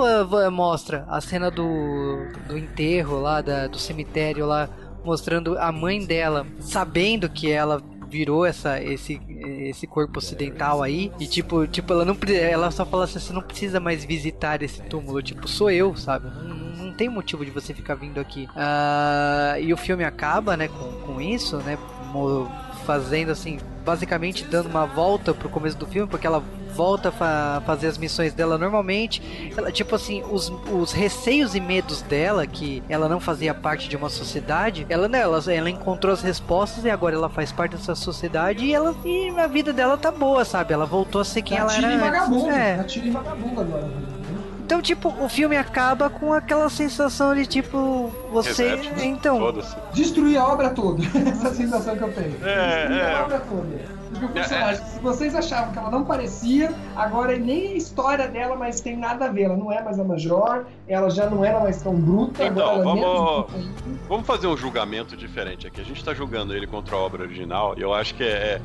mostra a cena do, do enterro lá, da, do cemitério lá, mostrando a mãe dela, sabendo que ela virou essa, esse, esse corpo ocidental aí. E tipo, tipo, ela não ela só fala assim, você não precisa mais visitar esse túmulo, tipo, sou eu, sabe? Não, não tem motivo de você ficar vindo aqui. Uh, e o filme acaba, né, com, com isso, né? Fazendo assim, basicamente dando uma volta pro começo do filme, porque ela volta a fazer as missões dela normalmente. Ela, tipo assim, os, os receios e medos dela, que ela não fazia parte de uma sociedade, ela, né, ela, ela encontrou as respostas e agora ela faz parte dessa sociedade e, ela, e a vida dela tá boa, sabe? Ela voltou a ser quem ela era. Vagabundo, é. Gatilho e vagabundo agora. Então, tipo, o filme acaba com aquela sensação de tipo, você. Reset. Então. Destruir a obra toda. Essa sensação que eu tenho. É, Destruir é. a obra toda. Porque o personagem, é, é. se vocês achavam que ela não parecia, agora nem a história dela mais tem nada a ver. Ela não é mais a Major, ela já não era mais tão bruta. Então, é vamos, vamos fazer um julgamento diferente aqui. A gente tá julgando ele contra a obra original, e eu acho que é, é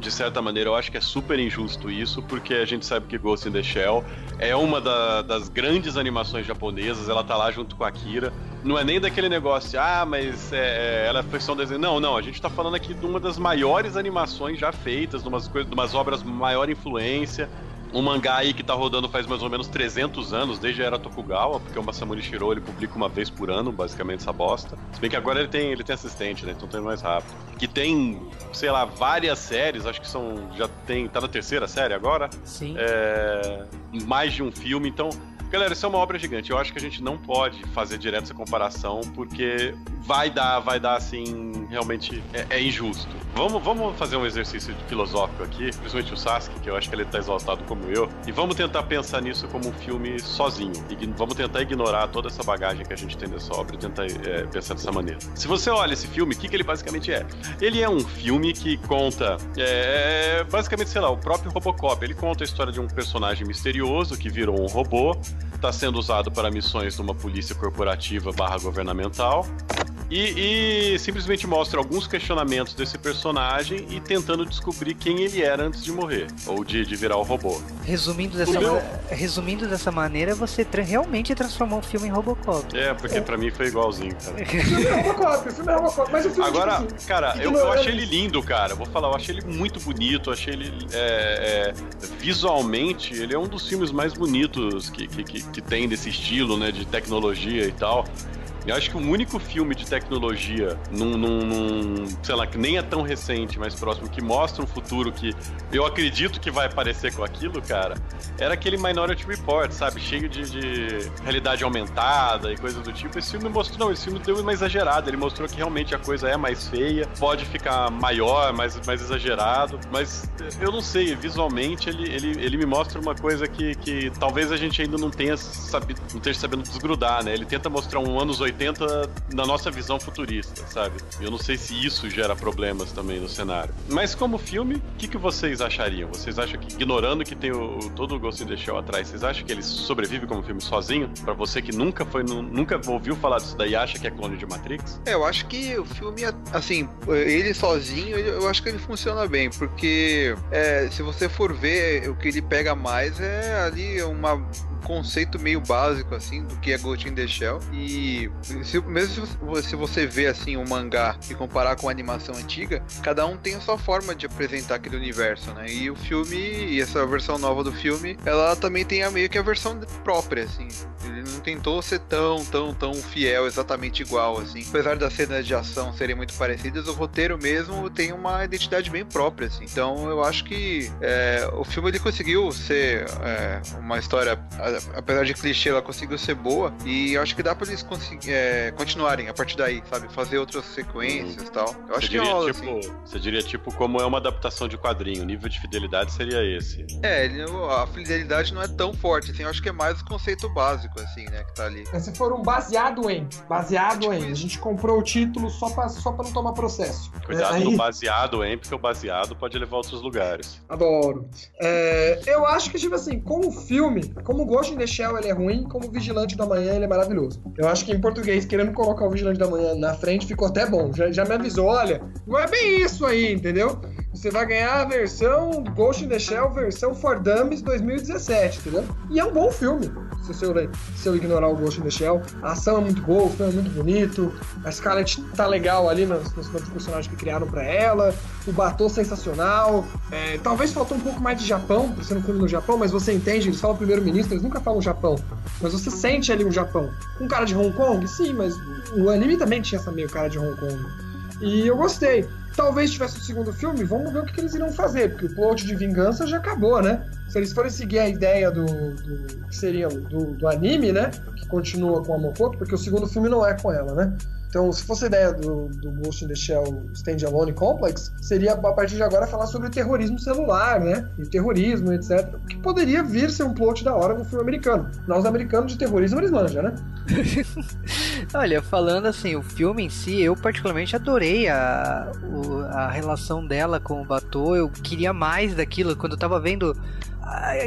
de certa maneira, eu acho que é super injusto isso, porque a gente sabe que Ghost in the Shell é uma da, das grandes animações japonesas, ela tá lá junto com a Akira. Não é nem daquele negócio, ah, mas é, é ela foi só um desenho. Não, não, a gente tá falando aqui de uma das maiores animações já feitas, de umas, de umas obras maior influência um mangá aí que tá rodando faz mais ou menos 300 anos, desde a era Tokugawa, porque o Masamune Shiro ele publica uma vez por ano, basicamente, essa bosta. Se bem que agora ele tem, ele tem assistente, né? Então tem mais rápido. Que tem, sei lá, várias séries, acho que são. Já tem. Tá na terceira série agora? Sim. É, mais de um filme, então Galera, isso é uma obra gigante. Eu acho que a gente não pode fazer direto essa comparação, porque vai dar, vai dar assim, realmente é, é injusto. Vamos, vamos fazer um exercício filosófico aqui, principalmente o Sasuke, que eu acho que ele tá exaltado como eu, e vamos tentar pensar nisso como um filme sozinho. E vamos tentar ignorar toda essa bagagem que a gente tem dessa obra e tentar é, pensar dessa maneira. Se você olha esse filme, o que, que ele basicamente é? Ele é um filme que conta, é, é, basicamente, sei lá, o próprio Robocop. Ele conta a história de um personagem misterioso que virou um robô, está sendo usado para missões de uma polícia corporativa barra governamental. E, e, simplesmente mostra alguns questionamentos desse personagem e tentando descobrir quem ele era antes de morrer, ou de, de virar o robô. Resumindo dessa, Meu- resumindo dessa maneira, você tra- realmente transformou o filme em Robocop. É, porque pra mim foi igualzinho, cara. O filme é Robocop, o filme é Robocop. Mas o filme, Agora, tipo assim, cara, eu, eu ignorando- achei ele lindo, cara. Vou falar, eu achei ele muito bonito, achei ele. é, é, visualmente, ele é um dos filmes mais bonitos que, que, que, que tem desse estilo, né? De tecnologia e tal. Eu acho que o único filme de tecnologia, num, num- num, sei lá, que nem é tão recente, mas próximo, que mostra um futuro que eu acredito que vai parecer com aquilo, cara, era aquele Minority Report, sabe? Cheio de, de realidade aumentada e coisa do tipo. Esse filme mostrou, não, esse filme deu uma exagerada. Ele mostrou que realmente a coisa é mais feia, pode ficar maior, mais, mais exagerado, mas eu não sei, visualmente ele, ele, ele me mostra uma coisa que, que talvez a gente ainda não tenha sabido, não esteja sabendo desgrudar, né? Ele tenta mostrar um anos 80 na nossa visão futurista, sabe? Eu não sei se isso gera problemas também no cenário. Mas como filme, o que, que vocês achariam? Vocês acham que, ignorando que tem o, todo o Ghost in the Shell atrás, vocês acham que ele sobrevive como filme sozinho? Pra você que nunca foi, nu- nunca ouviu falar disso daí acha que é clone de Matrix? É, eu acho que o filme, assim, ele sozinho, eu acho que ele funciona bem, porque é, se você for ver, o que ele pega mais é ali uma, um conceito meio básico, assim, do que é Ghost in the Shell. E se- mesmo se você, vê, assim, um mangá e comparar com a animação antiga, cada um tem a sua forma de apresentar aquele universo, né? E o filme, e essa versão nova do filme, ela também tem a, meio que a versão própria, assim. Ele não tentou ser tão, tão, tão fiel, exatamente igual, assim. Apesar das cenas de ação serem muito parecidas, o roteiro mesmo tem uma identidade bem própria, assim. Então eu acho que é, o filme ele conseguiu ser é, uma história, apesar de clichê, ela conseguiu ser boa. E eu acho que dá pra eles é, continuarem a partir daí, sabe? Fazer outras sequências e tal. Eu Você acho que diria, rola, tipo, assim. você diria, tipo, como é uma adaptação de quadrinho, o nível de fidelidade seria esse. É, a fidelidade não é tão forte, assim. Eu acho que é mais o conceito básico, assim, né? Que tá ali. É, se for um baseado em. Baseado em. A gente comprou o título só pra, só pra não tomar processo. Cuidado É, aí- no baseado, hein? Porque o baseado pode levar a outros lugares. Adoro. É, eu acho que, tipo assim, como filme, como Ghost in the Shell ele é ruim, como Vigilante da Manhã ele é maravilhoso. Eu acho que em português, querendo colocar o Vigilante da Manhã na frente, ficou até bom. Já, já me avisou, olha, não é bem isso aí, entendeu? Você vai ganhar a versão Ghost in the Shell, versão For Dummies 2017, entendeu? E é um bom filme, se eu, se eu ignorar o Ghost in the Shell. A ação é muito boa, o filme é muito bonito, a Scarlett tá legal ali nos, nos novos personagens que criaram pra ela, o Batou sensacional. É, talvez faltou um pouco mais de Japão, por ser um filme no Japão, mas você entende, eles falam primeiro-ministro, eles nunca falam Japão. Mas você sente ali um Japão. Com cara de Hong Kong? Sim, mas o anime também tinha essa meio cara de Hong Kong. E eu gostei. Talvez tivesse o segundo filme, vamos ver o que, que eles irão fazer, porque o plot de vingança já acabou, né? Se eles forem seguir a ideia do, do que seria do, do anime, né? Que continua com a Mokoto, porque o segundo filme não é com ela, né? Então, se fosse a ideia do, do Ghost in the Shell Standalone Complex, seria a partir de agora falar sobre o terrorismo celular, né? E o terrorismo, etc. Que poderia vir ser um plot da hora no filme americano. Nós, americanos, de terrorismo, eles manjam, né? Olha, falando assim, o filme em si, eu particularmente adorei a, a relação dela com o Batou. Eu queria mais daquilo. Quando eu tava vendo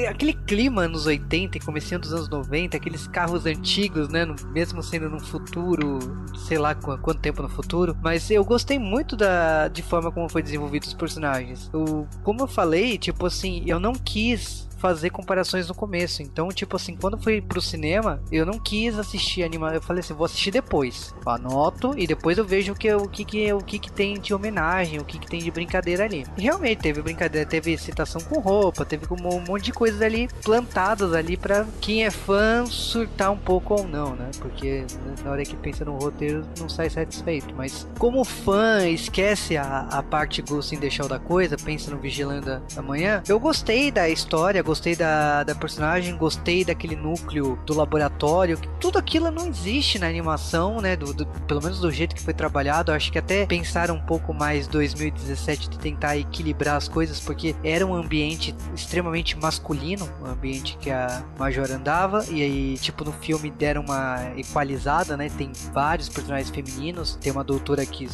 aquele clima nos 80 e comecinho dos anos 90, aqueles carros antigos, né? mesmo sendo no futuro, sei lá qu- quanto tempo no futuro. Mas eu gostei muito da de forma como foi desenvolvido os personagens. Eu, como eu falei, tipo assim, eu não quis fazer comparações no começo. Então, tipo assim, quando fui pro cinema, eu não quis assistir anima. Eu falei assim, vou assistir depois. Anoto e depois eu vejo o que, o que, que, o que, que tem de homenagem, o que, que tem de brincadeira ali. E realmente teve brincadeira, teve citação com roupa, teve um monte de coisas ali plantadas ali para quem é fã surtar um pouco ou não, né? Porque na hora que pensa no roteiro não sai satisfeito. Mas como fã esquece a, a parte in the Shell da coisa, pensa no Vigilando da Manhã, eu gostei da história, gostei da, da personagem, gostei daquele núcleo do laboratório. Tudo aquilo não existe na animação, né? Do, do, pelo menos do jeito que foi trabalhado. Acho que até pensaram um pouco mais 2017 de tentar equilibrar as coisas, porque era um ambiente extremamente masculino, um ambiente que a Major andava, e aí, tipo, no filme deram uma equalizada, né? Tem vários personagens femininos, tem uma doutora que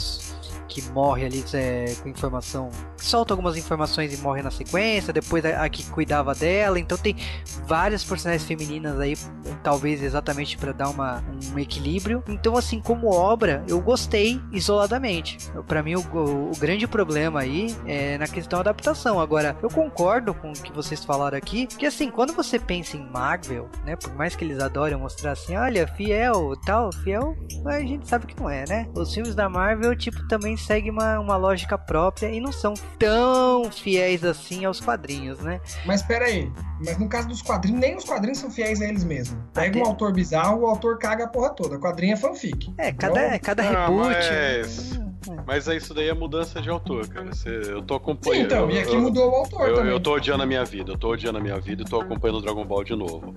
que morre ali é, com informação. Solta algumas informações e morre na sequência. Depois a, a, que cuidava dela. Então tem várias personagens femininas aí, talvez exatamente para dar uma, um equilíbrio. Então, assim, como obra, eu gostei isoladamente. Para mim, o, o, o, grande problema aí é na questão da adaptação. Agora, eu concordo com o que vocês falaram aqui, que assim, quando você pensa em Marvel, né, por mais que eles adorem mostrar assim, olha, fiel, tal, fiel, a gente sabe que não é, né? Os filmes da Marvel, tipo, também segue uma, uma lógica própria e não são tão fiéis assim aos quadrinhos, né? Mas pera aí, mas no caso dos quadrinhos, nem os quadrinhos são fiéis a eles mesmos. Pega um autor bizarro, o autor caga a porra toda. O quadrinho é fanfic. É, cada, então, cada ah, reboot. Mas... Mas é isso daí é mudança de autor, cara. eu tô acompanhando. Sim, então, e aqui eu, mudou o autor eu, também. Eu tô odiando a minha vida, eu tô odiando a minha vida e tô acompanhando o Dragon Ball de novo.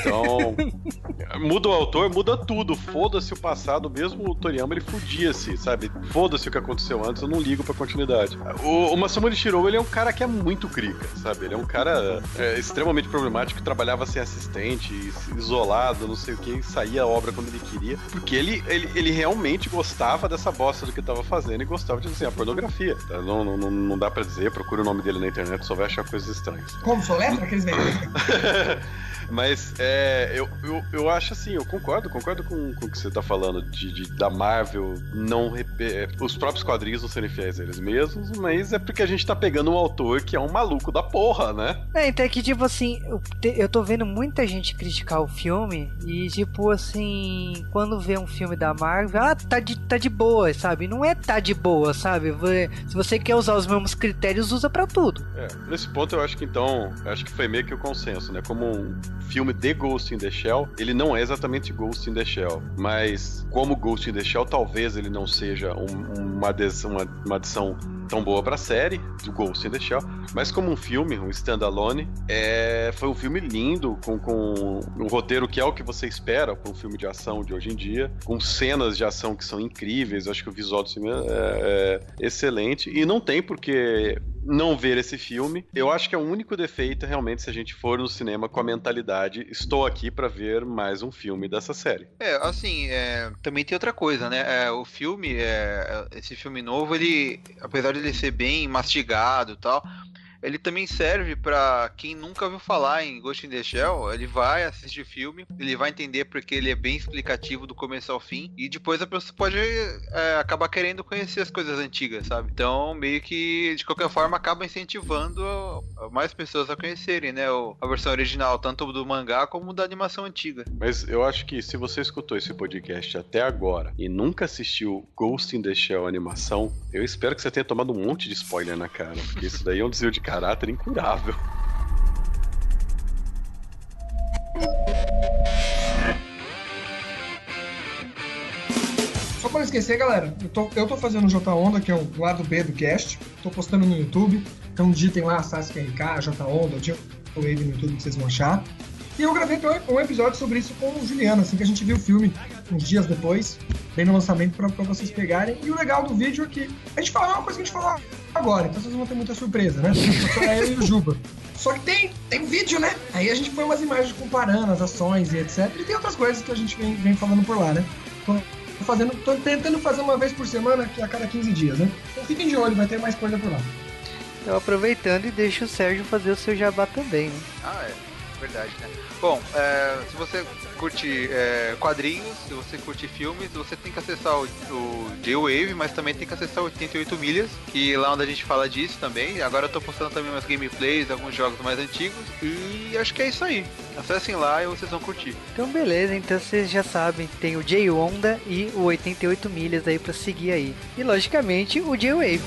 Então, muda o autor, muda tudo. Foda-se o passado, mesmo o Toriyama, ele fudia-se, sabe? Foda-se o que aconteceu antes, eu não ligo pra continuidade. O, o Masamune Shirou, ele é um cara que é muito crica, sabe? Ele é um cara é, extremamente problemático, que trabalhava sem assistente, isolado, não sei o que, saía a obra quando ele queria, porque ele, ele, ele realmente gostava dessa bosta do que tava fazendo e gostava de a pornografia. Tá? Não, não, não dá pra dizer, procura o nome dele na internet, só vai achar coisas estranhas. Como? Soletra? Aqueles Mas é, eu, eu, eu acho assim, eu concordo, concordo com, com o que você tá falando de, de da Marvel não é, os próprios quadrinhos não serem fiéis a eles mesmos, mas é porque a gente tá pegando um autor que é um maluco da porra, né? É, então é que tipo assim, eu, eu tô vendo muita gente criticar o filme e tipo assim, quando vê um filme da Marvel, ah, tá de, tá de boa, sabe? Não é tá de boa, sabe? Se você quer usar os mesmos critérios, usa para tudo. É, nesse ponto eu acho que então, acho que foi meio que o consenso, né? Como um filme de Ghost in the Shell, ele não é exatamente Ghost in the Shell, mas como Ghost in the Shell, talvez ele não seja um, uma, adição, uma, uma adição tão boa pra série, do Ghost in the Shell, mas como um filme, um standalone, é, foi um filme lindo, com, com um roteiro que é o que você espera para um filme de ação de hoje em dia, com cenas de ação que são incríveis, acho que o visual do filme é, é excelente, e não tem porque não ver esse filme. Eu acho que é o único defeito realmente se a gente for no cinema com a mentalidade estou aqui para ver mais um filme dessa série. É, assim, é, também tem outra coisa, né? É, o filme, é, esse filme novo, ele, apesar de ele ser bem mastigado e tal, ele também serve para quem nunca ouviu falar em Ghost in the Shell, ele vai assistir o filme, ele vai entender porque ele é bem explicativo do começo ao fim, e depois a pessoa pode é, acabar querendo conhecer as coisas antigas, sabe? Então, meio que, de qualquer forma, acaba incentivando mais pessoas a conhecerem, né? A versão original, tanto do mangá como da animação antiga. Mas eu acho que se você escutou esse podcast até agora e nunca assistiu Ghost in the Shell animação, eu espero que você tenha tomado um monte de spoiler na cara, porque isso daí é um desvio de caráter incurável. Para esquecer, galera, eu tô, eu tô fazendo o J Onda, que é o lado B do cast. Tô postando no YouTube. Então digitem lá Sasuke RK, J Onda, o Wave no YouTube que vocês vão achar. E eu gravei um episódio sobre isso com o Juliano, assim que a gente viu o filme uns dias depois, bem no lançamento, para vocês pegarem. E o legal do vídeo é que a gente fala uma coisa que a gente falou agora, então vocês vão ter muita surpresa, né? Só e o Juba. Só que tem, tem vídeo, né? Aí a gente põe umas imagens comparando as ações e etc. E tem outras coisas que a gente vem, vem falando por lá, né? Tô fazendo, tô tentando fazer uma vez por semana a cada 15 dias, né? Então fiquem de olho, vai ter mais coisa por lá. Então aproveitando e deixa o Sérgio fazer o seu jabá também, né? Ah, é. Verdade, né? Bom, é, se você curte é, quadrinhos, se você curte filmes, você tem que acessar o, o J-Wave, mas também tem que acessar o 88 milhas, que lá onde a gente fala disso também. Agora eu tô postando também umas gameplays, alguns jogos mais antigos. E acho que é isso aí. Acessem lá e vocês vão curtir. Então beleza, então vocês já sabem, tem o J-Onda e o 88 milhas aí para seguir aí. E logicamente o J-Wave.